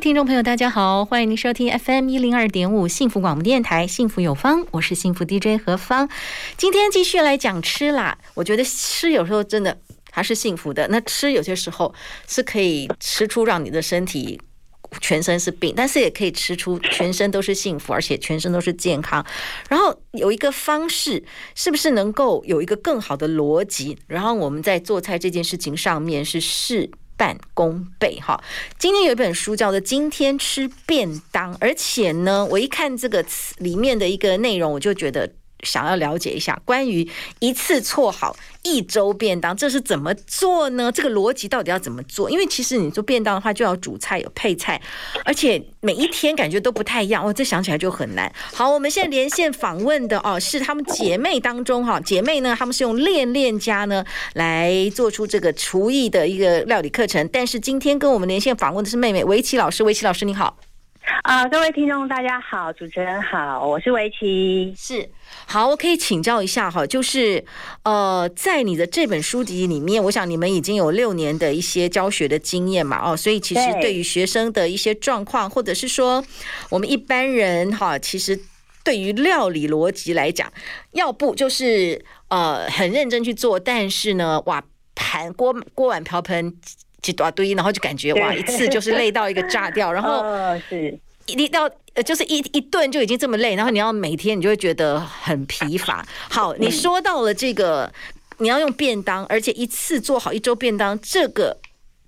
听众朋友，大家好，欢迎您收听 FM 一零二点五幸福广播电台，幸福有方，我是幸福 DJ 何芳。今天继续来讲吃啦，我觉得吃有时候真的还是幸福的。那吃有些时候是可以吃出让你的身体。全身是病，但是也可以吃出全身都是幸福，而且全身都是健康。然后有一个方式，是不是能够有一个更好的逻辑？然后我们在做菜这件事情上面是事半功倍哈。今天有一本书叫做《今天吃便当》，而且呢，我一看这个词里面的一个内容，我就觉得。想要了解一下关于一次做好一周便当，这是怎么做呢？这个逻辑到底要怎么做？因为其实你做便当的话，就要煮菜有配菜，而且每一天感觉都不太一样。哦，这想起来就很难。好，我们现在连线访问的哦，是她们姐妹当中哈，姐妹呢，她们是用恋恋家呢来做出这个厨艺的一个料理课程。但是今天跟我们连线访问的是妹妹围棋老师，围棋老师你好。啊、呃，各位听众大家好，主持人好，我是维琪，是。好，我可以请教一下哈，就是呃，在你的这本书籍里面，我想你们已经有六年的一些教学的经验嘛，哦，所以其实对于学生的一些状况，或者是说我们一般人哈，其实对于料理逻辑来讲，要不就是呃很认真去做，但是呢，哇，盘锅锅碗瓢盆几大堆，然后就感觉哇，一次就是累到一个炸掉，然后是。一到呃，就是一一顿就已经这么累，然后你要每天，你就会觉得很疲乏。好，你说到了这个，你要用便当，而且一次做好一周便当，这个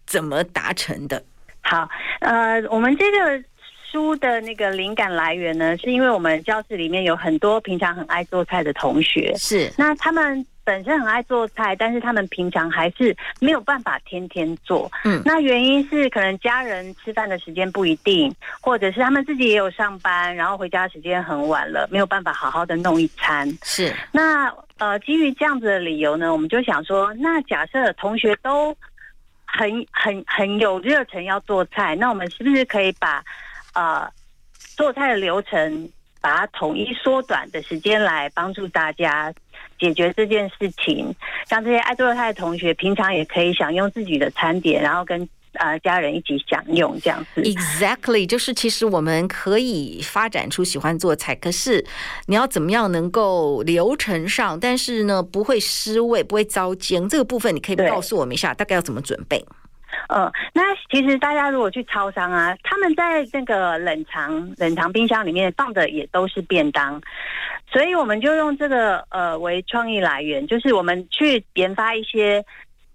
怎么达成的？好，呃，我们这个书的那个灵感来源呢，是因为我们教室里面有很多平常很爱做菜的同学，是那他们。本身很爱做菜，但是他们平常还是没有办法天天做。嗯，那原因是可能家人吃饭的时间不一定，或者是他们自己也有上班，然后回家时间很晚了，没有办法好好的弄一餐。是，那呃，基于这样子的理由呢，我们就想说，那假设同学都很很很有热忱要做菜，那我们是不是可以把呃做菜的流程，把它统一缩短的时间来帮助大家解决这件事情，像这些爱做菜的同学，平常也可以享用自己的餐点，然后跟呃家人一起享用这样子。Exactly，就是其实我们可以发展出喜欢做菜，可是你要怎么样能够流程上，但是呢不会失味，不会糟煎，这个部分你可以告诉我们一下，大概要怎么准备？呃，那其实大家如果去超商啊，他们在那个冷藏冷藏冰箱里面放的也都是便当，所以我们就用这个呃为创意来源，就是我们去研发一些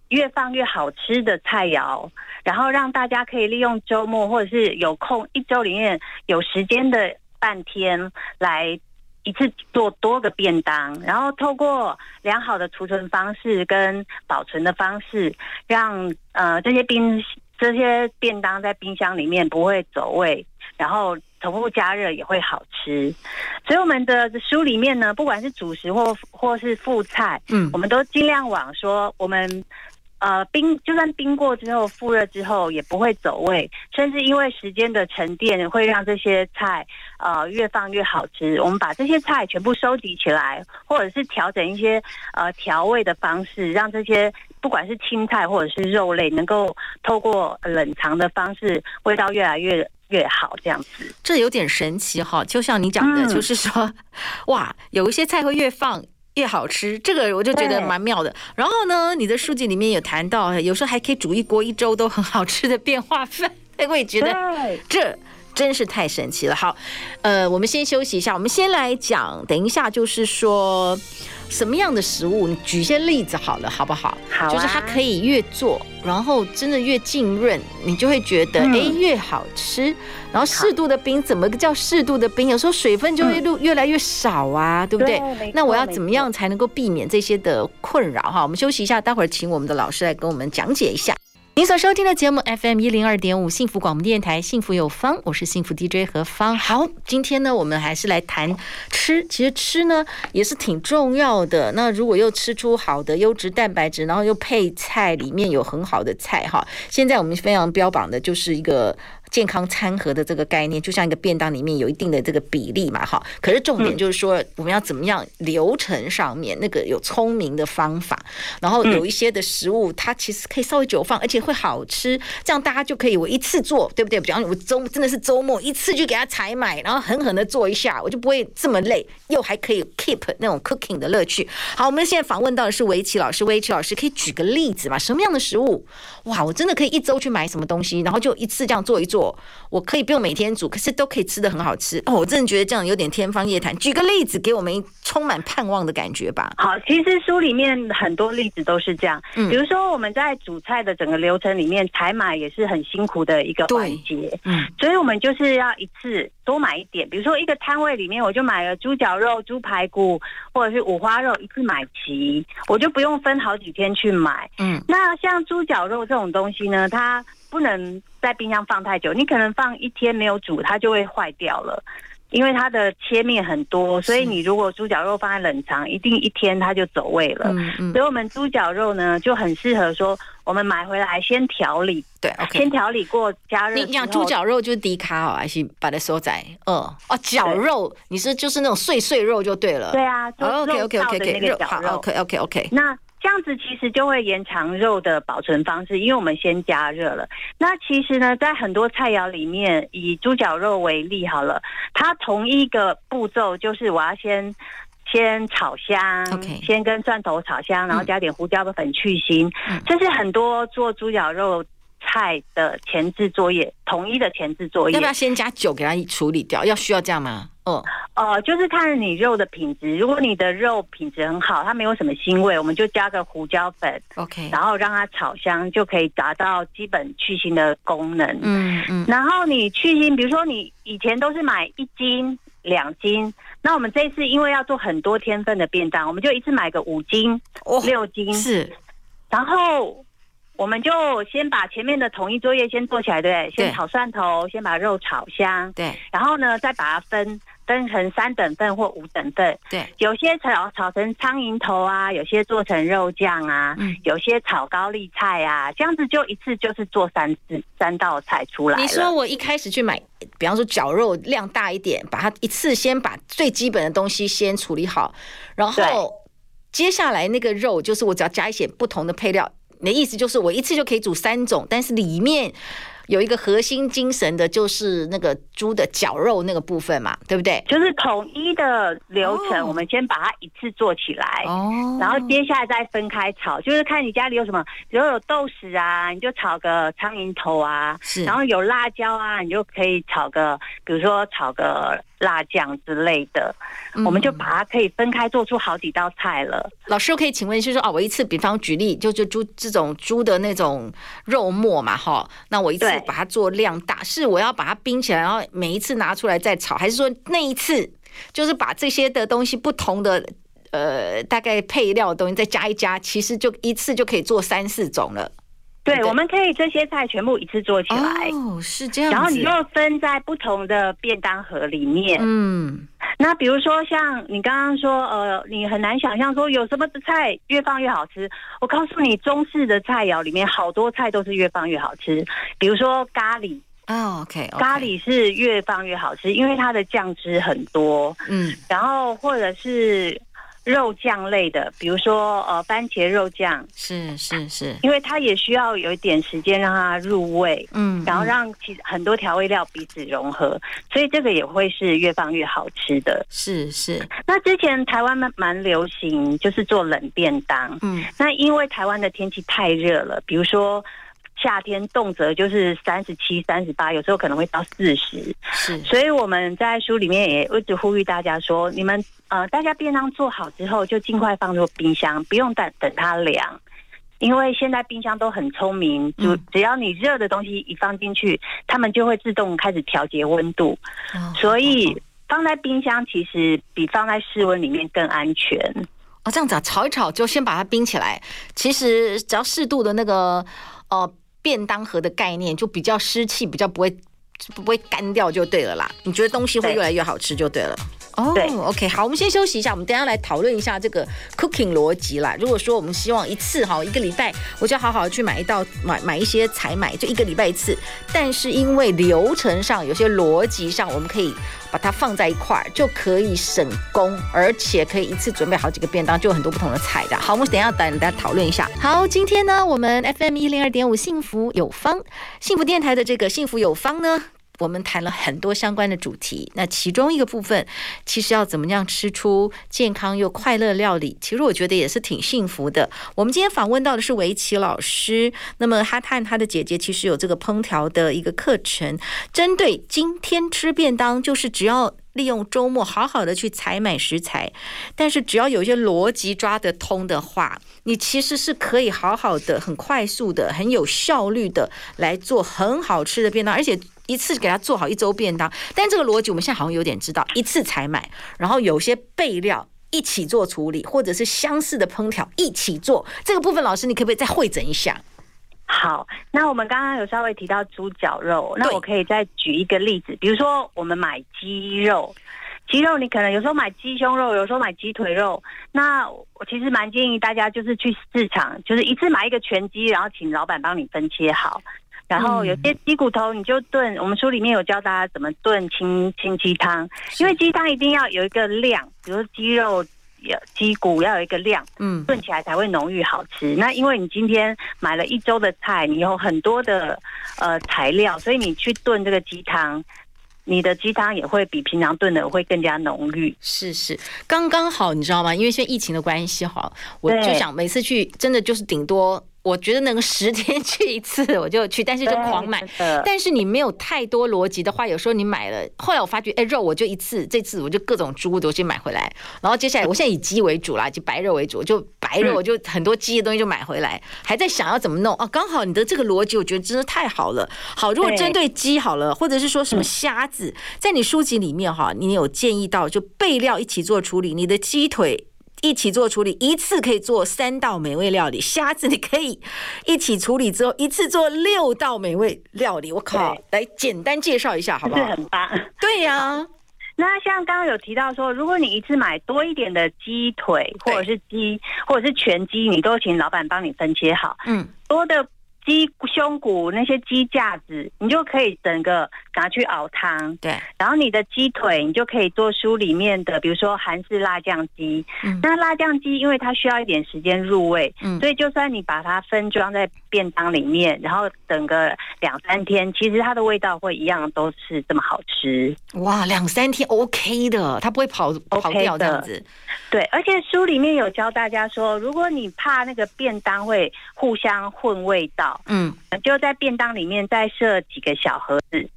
越放越好吃的菜肴，然后让大家可以利用周末或者是有空一周里面有时间的半天来。一次做多个便当，然后透过良好的储存方式跟保存的方式，让呃这些冰这些便当在冰箱里面不会走味，然后重复加热也会好吃。所以我们的书里面呢，不管是主食或或是副菜，嗯，我们都尽量往说我们。呃，冰就算冰过之后，复热之后也不会走味，甚至因为时间的沉淀，会让这些菜呃越放越好吃。我们把这些菜全部收集起来，或者是调整一些呃调味的方式，让这些不管是青菜或者是肉类，能够透过冷藏的方式，味道越来越越好。这样子，这有点神奇哈，就像你讲的，就是说，嗯、哇，有一些菜会越放。越好吃，这个我就觉得蛮妙的。然后呢，你的书籍里面有谈到，有时候还可以煮一锅一周都很好吃的变化饭，我也觉得这真是太神奇了。好，呃，我们先休息一下，我们先来讲，等一下就是说。什么样的食物？你举一些例子好了，好不好？好、啊，就是它可以越做，然后真的越浸润，你就会觉得哎、嗯欸、越好吃。然后适度的冰，怎么个叫适度的冰？有时候水分就会越越来越少啊，嗯、对不对？对，那我要怎么样才能够避免这些的困扰？哈，我们休息一下，待会儿请我们的老师来跟我们讲解一下。您所收听的节目 FM 一零二点五幸福广播电台幸福有方，我是幸福 DJ 何芳。好，今天呢，我们还是来谈吃。其实吃呢也是挺重要的。那如果又吃出好的优质蛋白质，然后又配菜，里面有很好的菜哈。现在我们非常标榜的就是一个。健康餐盒的这个概念，就像一个便当里面有一定的这个比例嘛，哈。可是重点就是说，我们要怎么样流程上面那个有聪明的方法，然后有一些的食物它其实可以稍微久放，而且会好吃，这样大家就可以我一次做，对不对？比方我周真的是周末一次就给他采买，然后狠狠的做一下，我就不会这么累，又还可以 keep 那种 cooking 的乐趣。好，我们现在访问到的是围棋老师，围棋老师可以举个例子嘛？什么样的食物？哇，我真的可以一周去买什么东西，然后就一次这样做一做。我可以不用每天煮，可是都可以吃的很好吃哦！我真的觉得这样有点天方夜谭。举个例子，给我们充满盼望的感觉吧。好，其实书里面很多例子都是这样。嗯，比如说我们在煮菜的整个流程里面，采买也是很辛苦的一个环节。嗯，所以我们就是要一次多买一点。比如说一个摊位里面，我就买了猪脚肉、猪排骨或者是五花肉，一次买齐，我就不用分好几天去买。嗯，那像猪脚肉这种东西呢，它不能在冰箱放太久，你可能放一天没有煮，它就会坏掉了，因为它的切面很多，所以你如果猪脚肉放在冷藏，一定一天它就走味了。嗯嗯。所以我们猪脚肉呢就很适合说，我们买回来先调理，对，okay、先调理过加热。你讲猪脚肉就是低卡哦，还是把它收窄？嗯，哦，绞肉，你是就是那种碎碎肉就对了。对啊。OK OK OK OK 好 OK OK OK。那。这样子其实就会延长肉的保存方式，因为我们先加热了。那其实呢，在很多菜肴里面，以猪脚肉为例好了，它同一个步骤就是我要先先炒香.先跟蒜头炒香，然后加点胡椒的粉去腥。嗯，这是很多做猪脚肉菜的前置作业，统一的前置作业。要不要先加酒给它处理掉？要需要这样吗？哦，呃，就是看你肉的品质。如果你的肉品质很好，它没有什么腥味，我们就加个胡椒粉，OK，然后让它炒香，就可以达到基本去腥的功能。嗯嗯。然后你去腥，比如说你以前都是买一斤、两斤，那我们这一次因为要做很多天份的便当，我们就一次买个五斤、六斤。是。然后我们就先把前面的统一作业先做起来，对不对？先炒蒜头，先把肉炒香，对。然后呢，再把它分。分成三等份或五等份，对，有些炒炒成苍蝇头啊，有些做成肉酱啊，嗯，有些炒高丽菜啊，这样子就一次就是做三次三道菜出来。你说我一开始去买，比方说绞肉量大一点，把它一次先把最基本的东西先处理好，然后接下来那个肉就是我只要加一些不同的配料。你的意思就是我一次就可以煮三种，但是里面。有一个核心精神的，就是那个猪的绞肉那个部分嘛，对不对？就是统一的流程，哦、我们先把它一次做起来，哦，然后接下来再分开炒，就是看你家里有什么，比如有豆豉啊，你就炒个苍蝇头啊，是，然后有辣椒啊，你就可以炒个，比如说炒个。辣酱之类的，我们就把它可以分开做出好几道菜了。嗯、老师，我可以请问，就是说啊，我一次，比方举例，就就猪这种猪的那种肉末嘛，哈，那我一次把它做量大，是我要把它冰起来，然后每一次拿出来再炒，还是说那一次就是把这些的东西不同的呃大概配料的东西再加一加，其实就一次就可以做三四种了。对，我们可以这些菜全部一次做起来。哦，是这样。然后你就分在不同的便当盒里面。嗯，那比如说像你刚刚说，呃，你很难想象说有什么的菜越放越好吃。我告诉你，中式的菜肴里面好多菜都是越放越好吃。比如说咖喱。哦，OK，咖喱是越放越好吃，因为它的酱汁很多。嗯，然后或者是。肉酱类的，比如说呃番茄肉酱，是是是，因为它也需要有一点时间让它入味，嗯，然后让其很多调味料彼此融合，所以这个也会是越放越好吃的。是是，那之前台湾蛮蛮流行，就是做冷便当，嗯，那因为台湾的天气太热了，比如说。夏天动辄就是三十七、三十八，有时候可能会到四十。是，所以我们在书里面也一直呼吁大家说：你们呃，大家便当做好之后，就尽快放入冰箱，不用等等它凉，因为现在冰箱都很聪明，就只要你热的东西一放进去，它们就会自动开始调节温度。所以放在冰箱其实比放在室温里面更安全。哦，这样子啊，炒一炒就先把它冰起来。其实只要适度的那个哦。呃便当盒的概念，就比较湿气比较不会不会干掉就对了啦。你觉得东西会越来越好吃就对了。哦、，OK，好，我们先休息一下，我们等下来讨论一下这个 cooking 逻辑啦。如果说我们希望一次哈一个礼拜，我就好好去买一道买买一些采买，就一个礼拜一次。但是因为流程上有些逻辑上，我们可以把它放在一块儿，就可以省工，而且可以一次准备好几个便当，就有很多不同的菜的。好，我们等下等大家讨论一下。好，今天呢，我们 FM 一零二点五幸福有方，幸福电台的这个幸福有方呢。我们谈了很多相关的主题，那其中一个部分，其实要怎么样吃出健康又快乐料理，其实我觉得也是挺幸福的。我们今天访问到的是围棋老师，那么他和他的姐姐其实有这个烹调的一个课程，针对今天吃便当，就是只要利用周末好好的去采买食材，但是只要有一些逻辑抓得通的话，你其实是可以好好的、很快速的、很有效率的来做很好吃的便当，而且。一次给他做好一周便当，但这个逻辑我们现在好像有点知道，一次采买，然后有些备料一起做处理，或者是相似的烹调一起做，这个部分老师你可不可以再汇整一下？好，那我们刚刚有稍微提到猪脚肉，那我可以再举一个例子，比如说我们买鸡肉，鸡肉你可能有时候买鸡胸肉，有时候买鸡腿肉，那我其实蛮建议大家就是去市场，就是一次买一个全鸡，然后请老板帮你分切好。然后有些鸡骨头你就炖，我们书里面有教大家怎么炖清清鸡汤，因为鸡汤一定要有一个量，比如说鸡肉、鸡骨要有一个量，嗯，炖起来才会浓郁好吃。那因为你今天买了一周的菜，你有很多的呃材料，所以你去炖这个鸡汤，你的鸡汤也会比平常炖的会更加浓郁。是是，刚刚好，你知道吗？因为现在疫情的关系，哈，我就想每次去真的就是顶多。我觉得能十天去一次我就去，但是就狂买。但是你没有太多逻辑的话，有时候你买了，后来我发觉，哎，肉我就一次，这次我就各种猪都先买回来。然后接下来，我现在以鸡为主啦，就白肉为主，就白肉我就很多鸡的东西就买回来，还在想要怎么弄哦。刚好你的这个逻辑，我觉得真的太好了。好，如果针对鸡好了，或者是说什么虾子，在你书籍里面哈，你有建议到就备料一起做处理，你的鸡腿。一起做处理，一次可以做三道美味料理。虾子你可以一起处理之后，一次做六道美味料理。我靠，来简单介绍一下好不好？是很棒。对呀、啊，那像刚刚有提到说，如果你一次买多一点的鸡腿，或者是鸡，或者是全鸡，你都请老板帮你分切好。嗯，多的。鸡胸骨那些鸡架子，你就可以整个拿去熬汤。对，然后你的鸡腿，你就可以做书里面的，比如说韩式辣酱鸡。嗯，那辣酱鸡因为它需要一点时间入味，嗯，所以就算你把它分装在便当里面，然后等个两三天，其实它的味道会一样，都是这么好吃。哇，两三天 OK 的，它不会跑跑掉这样子。Okay 对，而且书里面有教大家说，如果你怕那个便当会互相混味道，嗯，就在便当里面再设几个小盒子。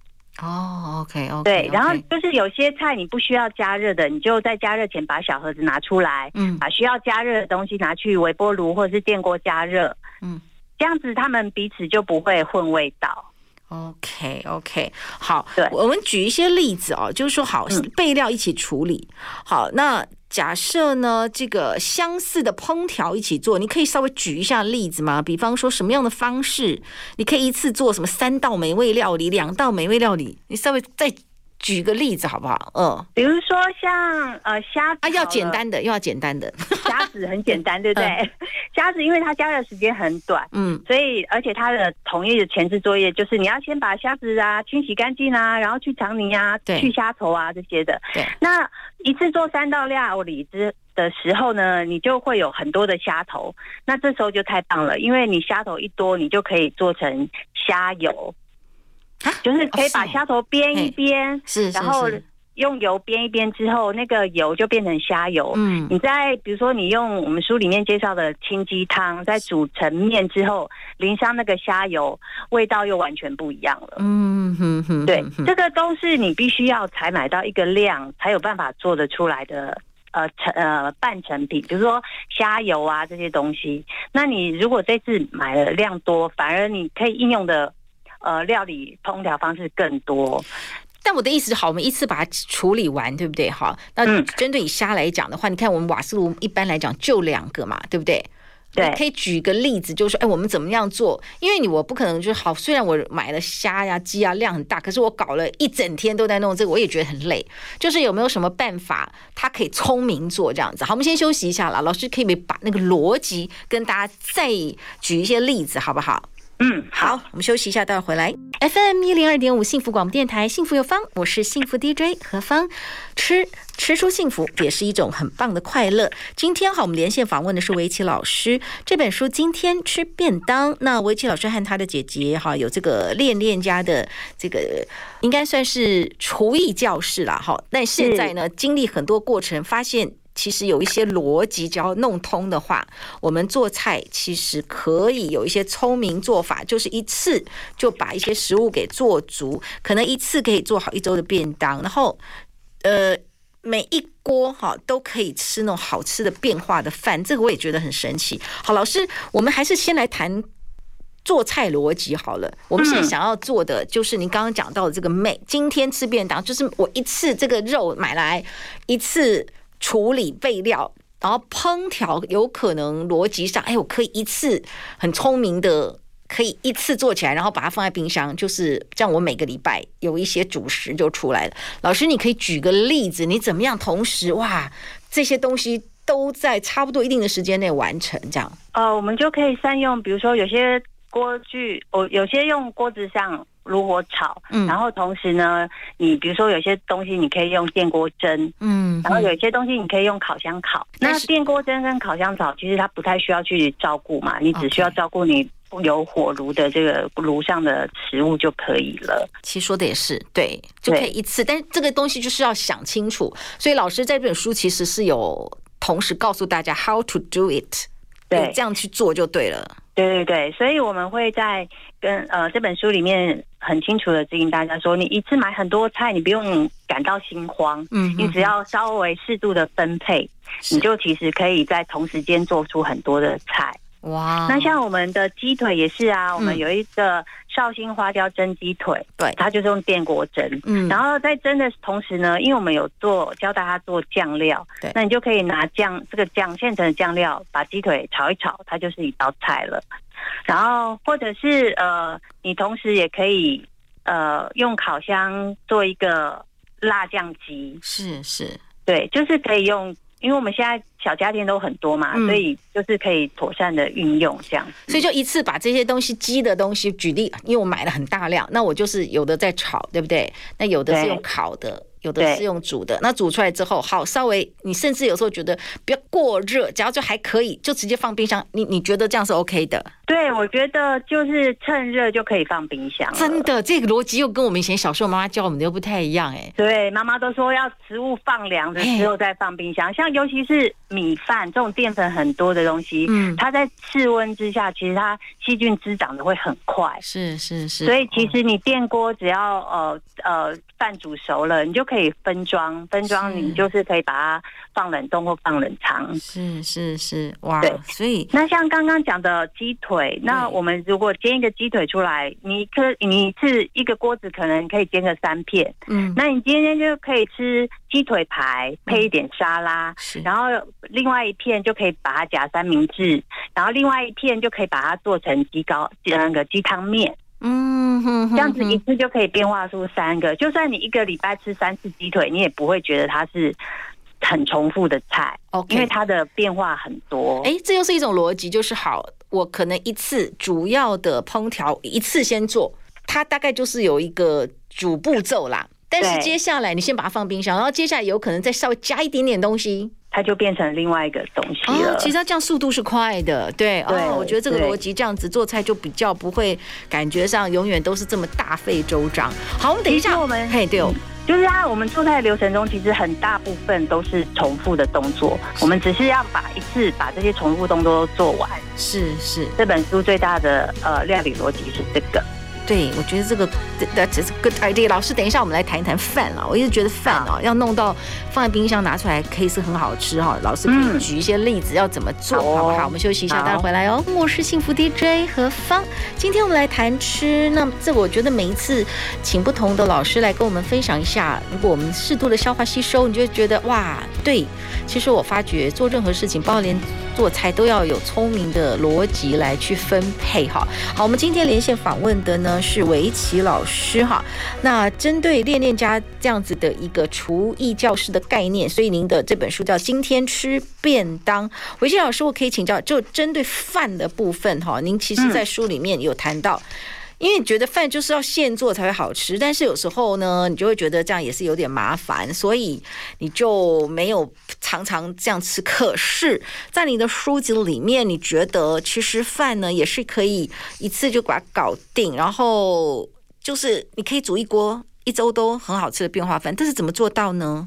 哦，OK OK。对，然后就是有些菜你不需要加热的，你就在加热前把小盒子拿出来，嗯，把需要加热的东西拿去微波炉或者是电锅加热，嗯，这样子他们彼此就不会混味道。OK OK，好，对，我们举一些例子哦，就是说好备料一起处理，好那。假设呢，这个相似的烹调一起做，你可以稍微举一下例子吗？比方说什么样的方式，你可以一次做什么三道美味料理、两道美味料理，你稍微再。举个例子好不好？嗯，比如说像呃虾子啊，要简单的，又要简单的。虾子很简单，对不对？虾、嗯、子因为它加热时间很短，嗯，所以而且它的统一的前置作业就是你要先把虾子啊清洗干净啊，然后去肠泥啊，去虾头啊这些的。对，那一次做三道料理之的时候呢，你就会有很多的虾头，那这时候就太棒了，因为你虾头一多，你就可以做成虾油。就是可以把虾头煸一煸，是，然后用油煸一煸之后，那个油就变成虾油。嗯，你再比如说，你用我们书里面介绍的清鸡汤，在煮成面之后，淋上那个虾油，味道又完全不一样了。嗯哼哼，对，这个都是你必须要采买到一个量，才有办法做得出来的。呃成呃半成品，比如说虾油啊这些东西。那你如果这次买的量多，反而你可以应用的。呃，料理烹调方式更多，但我的意思是，好，我们一次把它处理完，对不对？好，那针对以虾来讲的话，嗯，你看我们瓦斯炉一般来讲就两个嘛，对不对？对，可以举个例子，就是说，哎，我们怎么样做？因为你我不可能就是好，虽然我买了虾呀、鸡啊，量很大，可是我搞了一整天都在弄这个，我也觉得很累。就是有没有什么办法，他可以聪明做这样子？好，我们先休息一下了。老师可以把那个逻辑跟大家再举一些例子，好不好？嗯，好，我们休息一下，待会回来。FM 一零二点五幸福广播电台，幸福有方，我是幸福 DJ 何芳。吃吃出幸福也是一种很棒的快乐。今天哈，我们连线访问的是围棋老师。这本书今天吃便当，那围棋老师和他的姐姐哈，有这个练练家的这个，应该算是厨艺教室了哈。但现在呢，经历很多过程，发现。其实有一些逻辑，只要弄通的话，我们做菜其实可以有一些聪明做法，就是一次就把一些食物给做足，可能一次可以做好一周的便当，然后呃，每一锅哈都可以吃那种好吃的变化的饭，这个我也觉得很神奇。好，老师，我们还是先来谈做菜逻辑好了。我们现在想要做的就是您刚刚讲到的这个每，今天吃便当就是我一次这个肉买来一次。处理备料，然后烹调，有可能逻辑上，哎，我可以一次很聪明的，可以一次做起来，然后把它放在冰箱，就是这样。我每个礼拜有一些主食就出来了。老师，你可以举个例子，你怎么样同时哇，这些东西都在差不多一定的时间内完成，这样？呃，我们就可以善用，比如说有些锅具，我有些用锅子上。炉火炒，嗯，然后同时呢，你比如说有些东西你可以用电锅蒸，嗯，然后有些东西你可以用烤箱烤。那电锅蒸跟烤箱炒，其实它不太需要去照顾嘛，你只需要照顾你有火炉的这个炉上的食物就可以了。其实说的也是，对，就可以一次。但是这个东西就是要想清楚，所以老师在这本书其实是有同时告诉大家 how to do it，对，这样去做就对了。对对对，所以我们会在跟呃这本书里面很清楚的指引大家说，你一次买很多菜，你不用感到心慌，嗯，你只要稍微适度的分配，你就其实可以在同时间做出很多的菜。哇，那像我们的鸡腿也是啊，我们有一个绍兴花椒蒸鸡腿，对，它就是用电锅蒸，嗯，然后在蒸的同时呢，因为我们有做教大家做酱料，对，那你就可以拿酱这个酱现成的酱料，把鸡腿炒一炒，它就是一道菜了。然后或者是呃，你同时也可以呃用烤箱做一个辣酱鸡，是是，对，就是可以用。因为我们现在小家电都很多嘛，嗯、所以就是可以妥善的运用这样，所以就一次把这些东西鸡的东西举例，因为我买了很大量，那我就是有的在炒，对不对？那有的是用烤的。有的是用煮的，那煮出来之后，好，稍微你甚至有时候觉得不要过热，只要就还可以，就直接放冰箱。你你觉得这样是 OK 的？对，我觉得就是趁热就可以放冰箱。真的，这个逻辑又跟我们以前小时候妈妈教我们的又不太一样哎。对，妈妈都说要食物放凉的时候再放冰箱，像尤其是米饭这种淀粉很多的东西，嗯，它在室温之下，其实它细菌滋长的会很快。是是是。所以其实你电锅只要呃呃饭煮熟了，你就可以。可以分装，分装你就是可以把它放冷冻或放冷藏。是是是，哇！对，所以那像刚刚讲的鸡腿，那我们如果煎一个鸡腿出来，你可你是一个锅子可能可以煎个三片，嗯，那你今天就可以吃鸡腿排配一点沙拉，是，然后另外一片就可以把它夹三明治，然后另外一片就可以把它做成鸡糕，那个鸡汤面。嗯哼，这样子一次就可以变化出三个。就算你一个礼拜吃三次鸡腿，你也不会觉得它是很重复的菜，okay. 因为它的变化很多。哎，这又是一种逻辑，就是好，我可能一次主要的烹调一次先做，它大概就是有一个主步骤啦。但是接下来你先把它放冰箱，然后接下来有可能再稍微加一点点东西。它就变成另外一个东西了。哦、其实它这样速度是快的，对。对哦，我觉得这个逻辑这样子做菜就比较不会感觉上永远都是这么大费周章。好，我们等一下，我们嘿，对哦，就是啊，我们做菜的流程中，其实很大部分都是重复的动作，我们只是要把一次把这些重复动作都做完。是是，这本书最大的呃料理逻辑是这个。对，我觉得这个 that's good idea。老师，等一下我们来谈一谈饭啊。我一直觉得饭哦，要弄到放在冰箱拿出来可以是很好吃哈。老师可以举一些例子要怎么做，好不好？我们休息一下，待会回来哦。我是幸福 DJ 何芳，今天我们来谈吃。那这我觉得每一次请不同的老师来跟我们分享一下，如果我们适度的消化吸收，你就会觉得哇，对。其实我发觉做任何事情，包括连做菜都要有聪明的逻辑来去分配哈。好，我们今天连线访问的呢是围棋老师哈。那针对练练家这样子的一个厨艺教师的概念，所以您的这本书叫《今天吃便当》。围棋老师，我可以请教，就针对饭的部分哈，您其实在书里面有谈到。因为你觉得饭就是要现做才会好吃，但是有时候呢，你就会觉得这样也是有点麻烦，所以你就没有常常这样吃。可是，在你的书籍里面，你觉得其实饭呢也是可以一次就把它搞定，然后就是你可以煮一锅一周都很好吃的变化饭，这是怎么做到呢？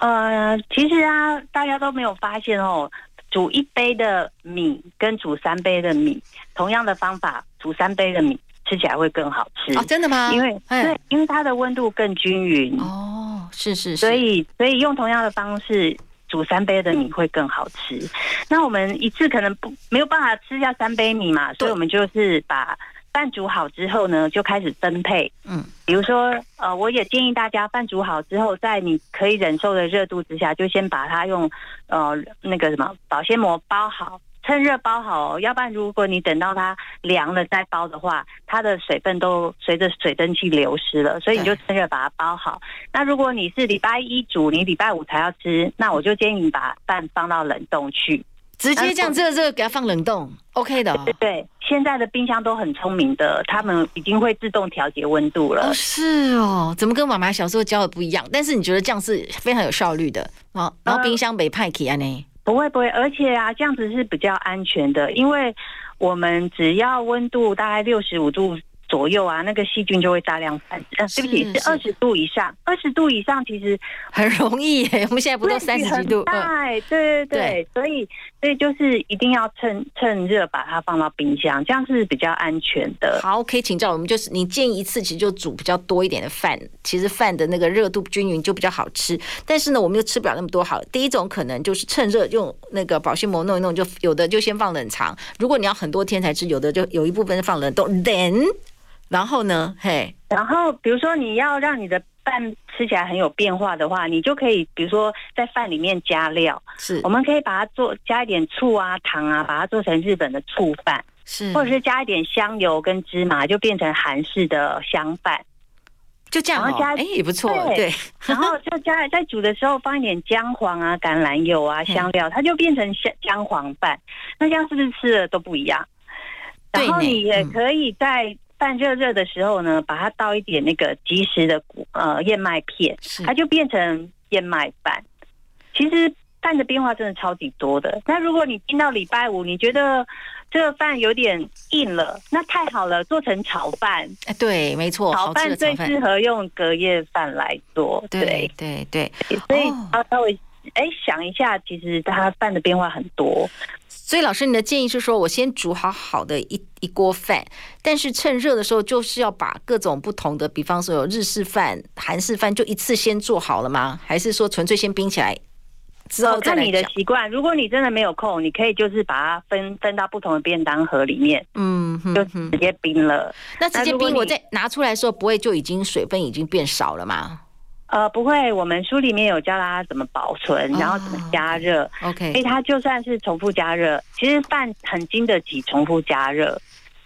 呃，其实啊，大家都没有发现哦，煮一杯的米跟煮三杯的米，同样的方法煮三杯的米。吃起来会更好吃哦，真的吗？因为对，因为它的温度更均匀哦，是是是，所以所以用同样的方式煮三杯的米会更好吃。那我们一次可能不没有办法吃下三杯米嘛，所以我们就是把饭煮好之后呢，就开始分配。嗯，比如说呃，我也建议大家饭煮好之后，在你可以忍受的热度之下，就先把它用呃那个什么保鲜膜包好。趁热包好哦，要不然如果你等到它凉了再包的话，它的水分都随着水蒸气流失了，所以你就趁热把它包好。那如果你是礼拜一煮，你礼拜五才要吃，那我就建议你把饭放到冷冻去，直接这样热热给它放冷冻，OK 的。对，对对，现在的冰箱都很聪明的，他们已经会自动调节温度了。哦，是哦，怎么跟妈妈小时候教的不一样？但是你觉得这样是非常有效率的啊？然后冰箱没派气啊呢？不会不会，而且啊，这样子是比较安全的，因为我们只要温度大概六十五度。左右啊，那个细菌就会大量繁殖。呃，对不起，是二十度以上。二十度以上其实很容易耶。我们现在不都三十几度？对对对对，所以所以就是一定要趁趁热把它放到冰箱，这样是比较安全的。好，可以请教我们，就是你建议一次其实就煮比较多一点的饭，其实饭的那个热度均匀就比较好吃。但是呢，我们又吃不了那么多。好，第一种可能就是趁热用那个保鲜膜弄一弄，就有的就先放冷藏。如果你要很多天才吃，有的就有一部分放冷冻。Then 然后呢？嘿，然后比如说你要让你的饭吃起来很有变化的话，你就可以比如说在饭里面加料，是，我们可以把它做加一点醋啊、糖啊，把它做成日本的醋饭，是，或者是加一点香油跟芝麻，就变成韩式的香饭，就这样，然后加哎也不错，对，对。然后就加在煮的时候放一点姜黄啊、橄榄油啊、香料，它就变成香姜黄饭，那这样是不是吃的都不一样？然后你也可以在。饭热热的时候呢，把它倒一点那个即食的呃燕麦片，它就变成燕麦饭。其实饭的变化真的超级多的。那如果你听到礼拜五，你觉得这个饭有点硬了，那太好了，做成炒饭。哎，对，没错，炒饭最适合用隔夜饭来做。对对对，所以要稍微哎想一下，其实它饭的变化很多。所以老师，你的建议是说，我先煮好好的一一锅饭，但是趁热的时候，就是要把各种不同的，比方说有日式饭、韩式饭，就一次先做好了吗？还是说纯粹先冰起来之后？看你的习惯。如果你真的没有空，你可以就是把它分分到不同的便当盒里面，嗯，就直接冰了。那直接冰，我再拿出来的时候，不会就已经水分已经变少了吗？呃，不会，我们书里面有教大家怎么保存，然后怎么加热。Oh, OK，所以它就算是重复加热，其实饭很经得起重复加热。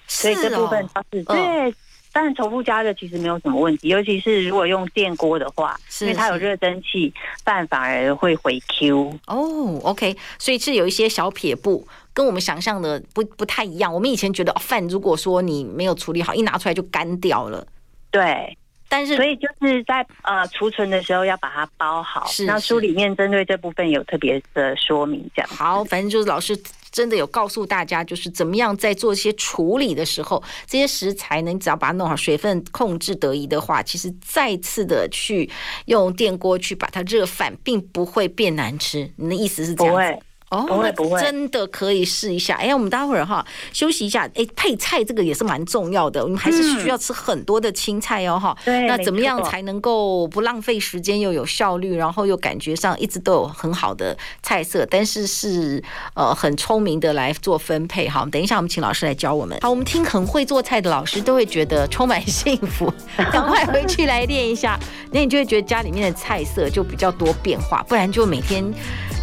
所以这部分它是、哦、对，但重复加热其实没有什么问题，尤其是如果用电锅的话，是是因为它有热蒸汽，饭反而会回 Q。哦，OK，所以是有一些小撇步，跟我们想象的不不太一样。我们以前觉得饭如果说你没有处理好，一拿出来就干掉了。对。但是，所以就是在呃储存的时候要把它包好。是，是，那书里面针对这部分有特别的说明，这样。好，反正就是老师真的有告诉大家，就是怎么样在做一些处理的时候，这些食材呢，你只要把它弄好，水分控制得宜的话，其实再次的去用电锅去把它热饭，并不会变难吃。你的意思是这样？不会，哦，不会不会，真的可以试一下。哎，我们待会儿哈休息一下。哎，配菜这个也是蛮重要的，我们还是需要吃很多的青菜哦，哈、嗯。对，那怎么样才能够不浪费时间又有效率，然后又感觉上一直都有很好的菜色，但是是呃很聪明的来做分配？哈，等一下我们请老师来教我们。好，我们听很会做菜的老师都会觉得充满幸福，赶快回去来练一下，那你就会觉得家里面的菜色就比较多变化，不然就每天。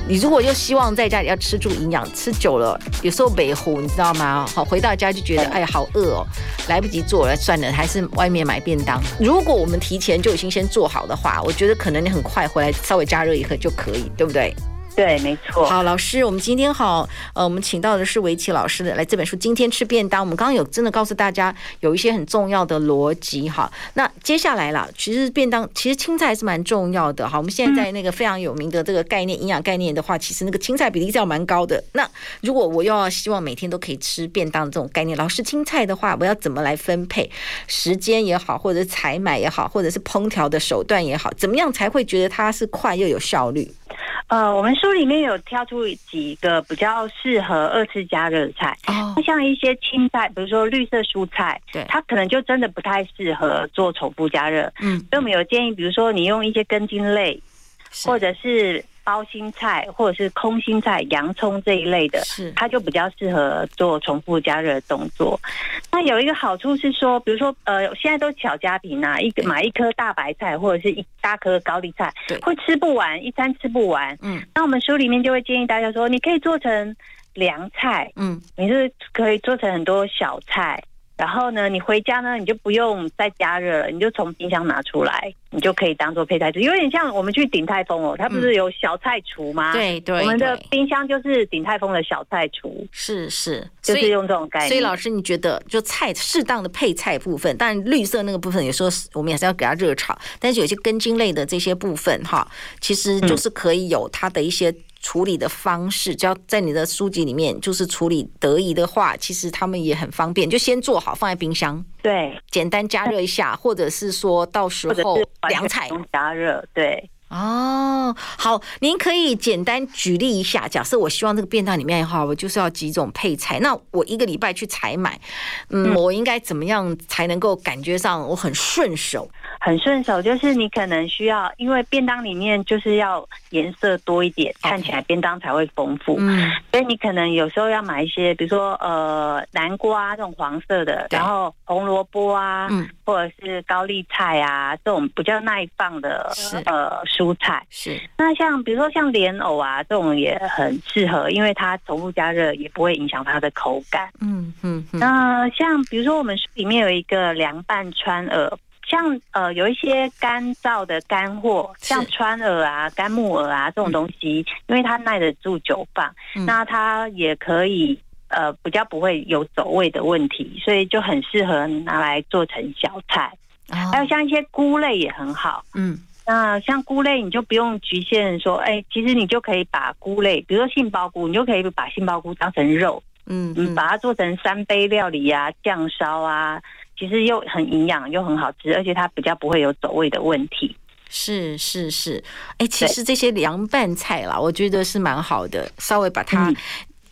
你如果又希望在家里要吃住营养，吃久了有时候北糊，你知道吗？好，回到家就觉得哎呀好饿哦，来不及做了，算了，还是外面买便当。如果我们提前就已经先做好的话，我觉得可能你很快回来稍微加热一下就可以，对不对？对，没错。好，老师，我们今天好，呃，我们请到的是围棋老师的来这本书。今天吃便当，我们刚刚有真的告诉大家有一些很重要的逻辑哈。那接下来啦，其实便当其实青菜还是蛮重要的哈。我们现在那个非常有名的这个概念、营养概念的话，其实那个青菜比例是要蛮高的。那如果我要希望每天都可以吃便当这种概念，老师青菜的话，我要怎么来分配时间也好，或者采买也好，或者是烹调的手段也好，怎么样才会觉得它是快又有效率？呃，我们书里面有挑出几个比较适合二次加热菜。哦，像一些青菜，比如说绿色蔬菜，对，它可能就真的不太适合做重复加热。嗯，所以我们有建议，比如说你用一些根茎类，或者是。包心菜或者是空心菜、洋葱这一类的，是它就比较适合做重复加热的动作。那有一个好处是说，比如说呃，现在都小家庭啊，一个买一颗大白菜或者是一大颗高丽菜，对，会吃不完，一餐吃不完。嗯，那我们书里面就会建议大家说，你可以做成凉菜，嗯，你是可以做成很多小菜。然后呢，你回家呢，你就不用再加热了，你就从冰箱拿出来，你就可以当做配菜吃。有点像我们去鼎泰丰哦，它不是有小菜厨吗？对、嗯、对，我们的冰箱就是鼎泰丰的小菜厨。是是，就是用这种概念。所以老师，你觉得就菜适当的配菜部分，但绿色那个部分，有时候我们也是要给它热炒。但是有些根茎类的这些部分哈，其实就是可以有它的一些。处理的方式，只要在你的书籍里面，就是处理得宜的话，其实他们也很方便，就先做好放在冰箱，对，简单加热一下，或者是说到时候凉菜。加热，对。哦，好，您可以简单举例一下。假设我希望这个便当里面的话，我就是要几种配菜。那我一个礼拜去采买，嗯，嗯，我应该怎么样才能够感觉上我很顺手？很顺手，就是你可能需要，因为便当里面就是要颜色多一点看起来便当才会丰富。嗯，所以你可能有时候要买一些，比如说呃南瓜这种黄色的，然后红萝卜啊，嗯，或者是高丽菜啊这种比较耐放的呃。蔬菜是，那像比如说像莲藕啊这种也很适合，因为它重复加热也不会影响它的口感。嗯嗯。那像比如说我们书里面有一个凉拌川耳，像呃有一些干燥的干货，像川耳啊、干木耳啊这种东西，因为它耐得住久放，那它也可以呃比较不会有走味的问题，所以就很适合拿来做成小菜。还有像一些菇类也很好。嗯。那像菇类，你就不用局限说，哎、欸，其实你就可以把菇类，比如说杏鲍菇，你就可以把杏鲍菇当成肉，嗯，嗯，你把它做成三杯料理啊，酱烧啊，其实又很营养又很好吃，而且它比较不会有走味的问题。是是是，哎、欸，其实这些凉拌菜啦，我觉得是蛮好的，稍微把它，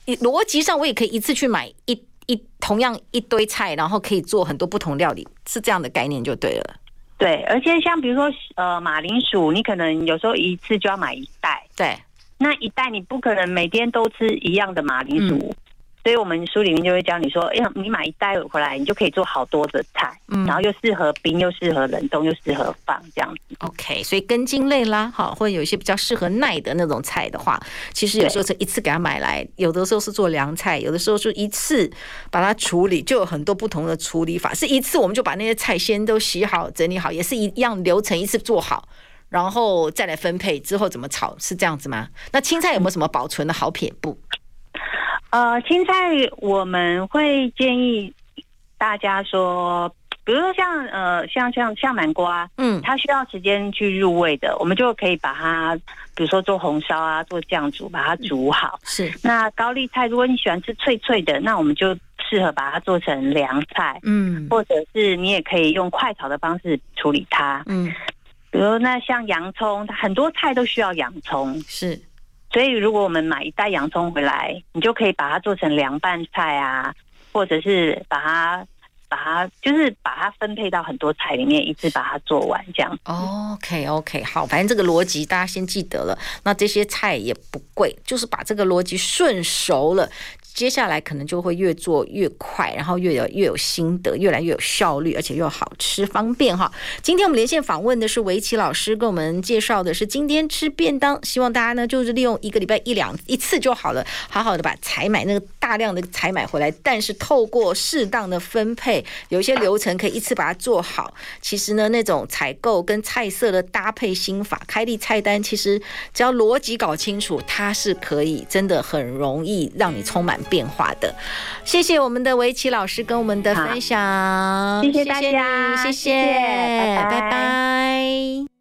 逻辑上我也可以一次去买一一同样一堆菜，然后可以做很多不同料理，是这样的概念就对了。对，而且像比如说，呃，马铃薯，你可能有时候一次就要买一袋，对，那一袋你不可能每天都吃一样的马铃薯。嗯所以我们书里面就会教你说，哎，你买一袋回来，你就可以做好多的菜，嗯，然后又适合冰，又适合冷冻，又适合放这样子。OK，所以根茎类啦，好，或者有一些比较适合耐的那种菜的话，其实有时候是一次给它买来，有的时候是做凉菜，有的时候是一次把它处理，就有很多不同的处理法。是一次我们就把那些菜先都洗好、整理好，也是一样流程，一次做好，然后再来分配之后怎么炒，是这样子吗？那青菜有没有什么保存的好撇步？呃，青菜我们会建议大家说，比如说像呃像像像南瓜，嗯，它需要时间去入味的，我们就可以把它，比如说做红烧啊，做酱煮，把它煮好。是。那高丽菜，如果你喜欢吃脆脆的，那我们就适合把它做成凉菜，嗯，或者是你也可以用快炒的方式处理它，嗯。比如那像洋葱，它很多菜都需要洋葱，是。所以如果我们买一袋洋葱回来，你就可以把它做成凉拌菜啊，或者是把它。把它就是把它分配到很多菜里面，一次把它做完这样。OK OK，好，反正这个逻辑大家先记得了。那这些菜也不贵，就是把这个逻辑顺熟了。接下来可能就会越做越快，然后越有越有心得，越来越有效率，而且又好吃方便哈。今天我们连线访问的是围棋老师，跟我们介绍的是今天吃便当。希望大家呢就是利用一个礼拜一两一次就好了，好好的把采买那个大量的采买回来，但是透过适当的分配，有一些流程可以一次把它做好。其实呢，那种采购跟菜色的搭配心法，开立菜单，其实只要逻辑搞清楚，它是可以真的很容易让你充满 变化的，谢谢我们的围棋老师跟我们的分享，谢谢大家，谢谢。拜拜。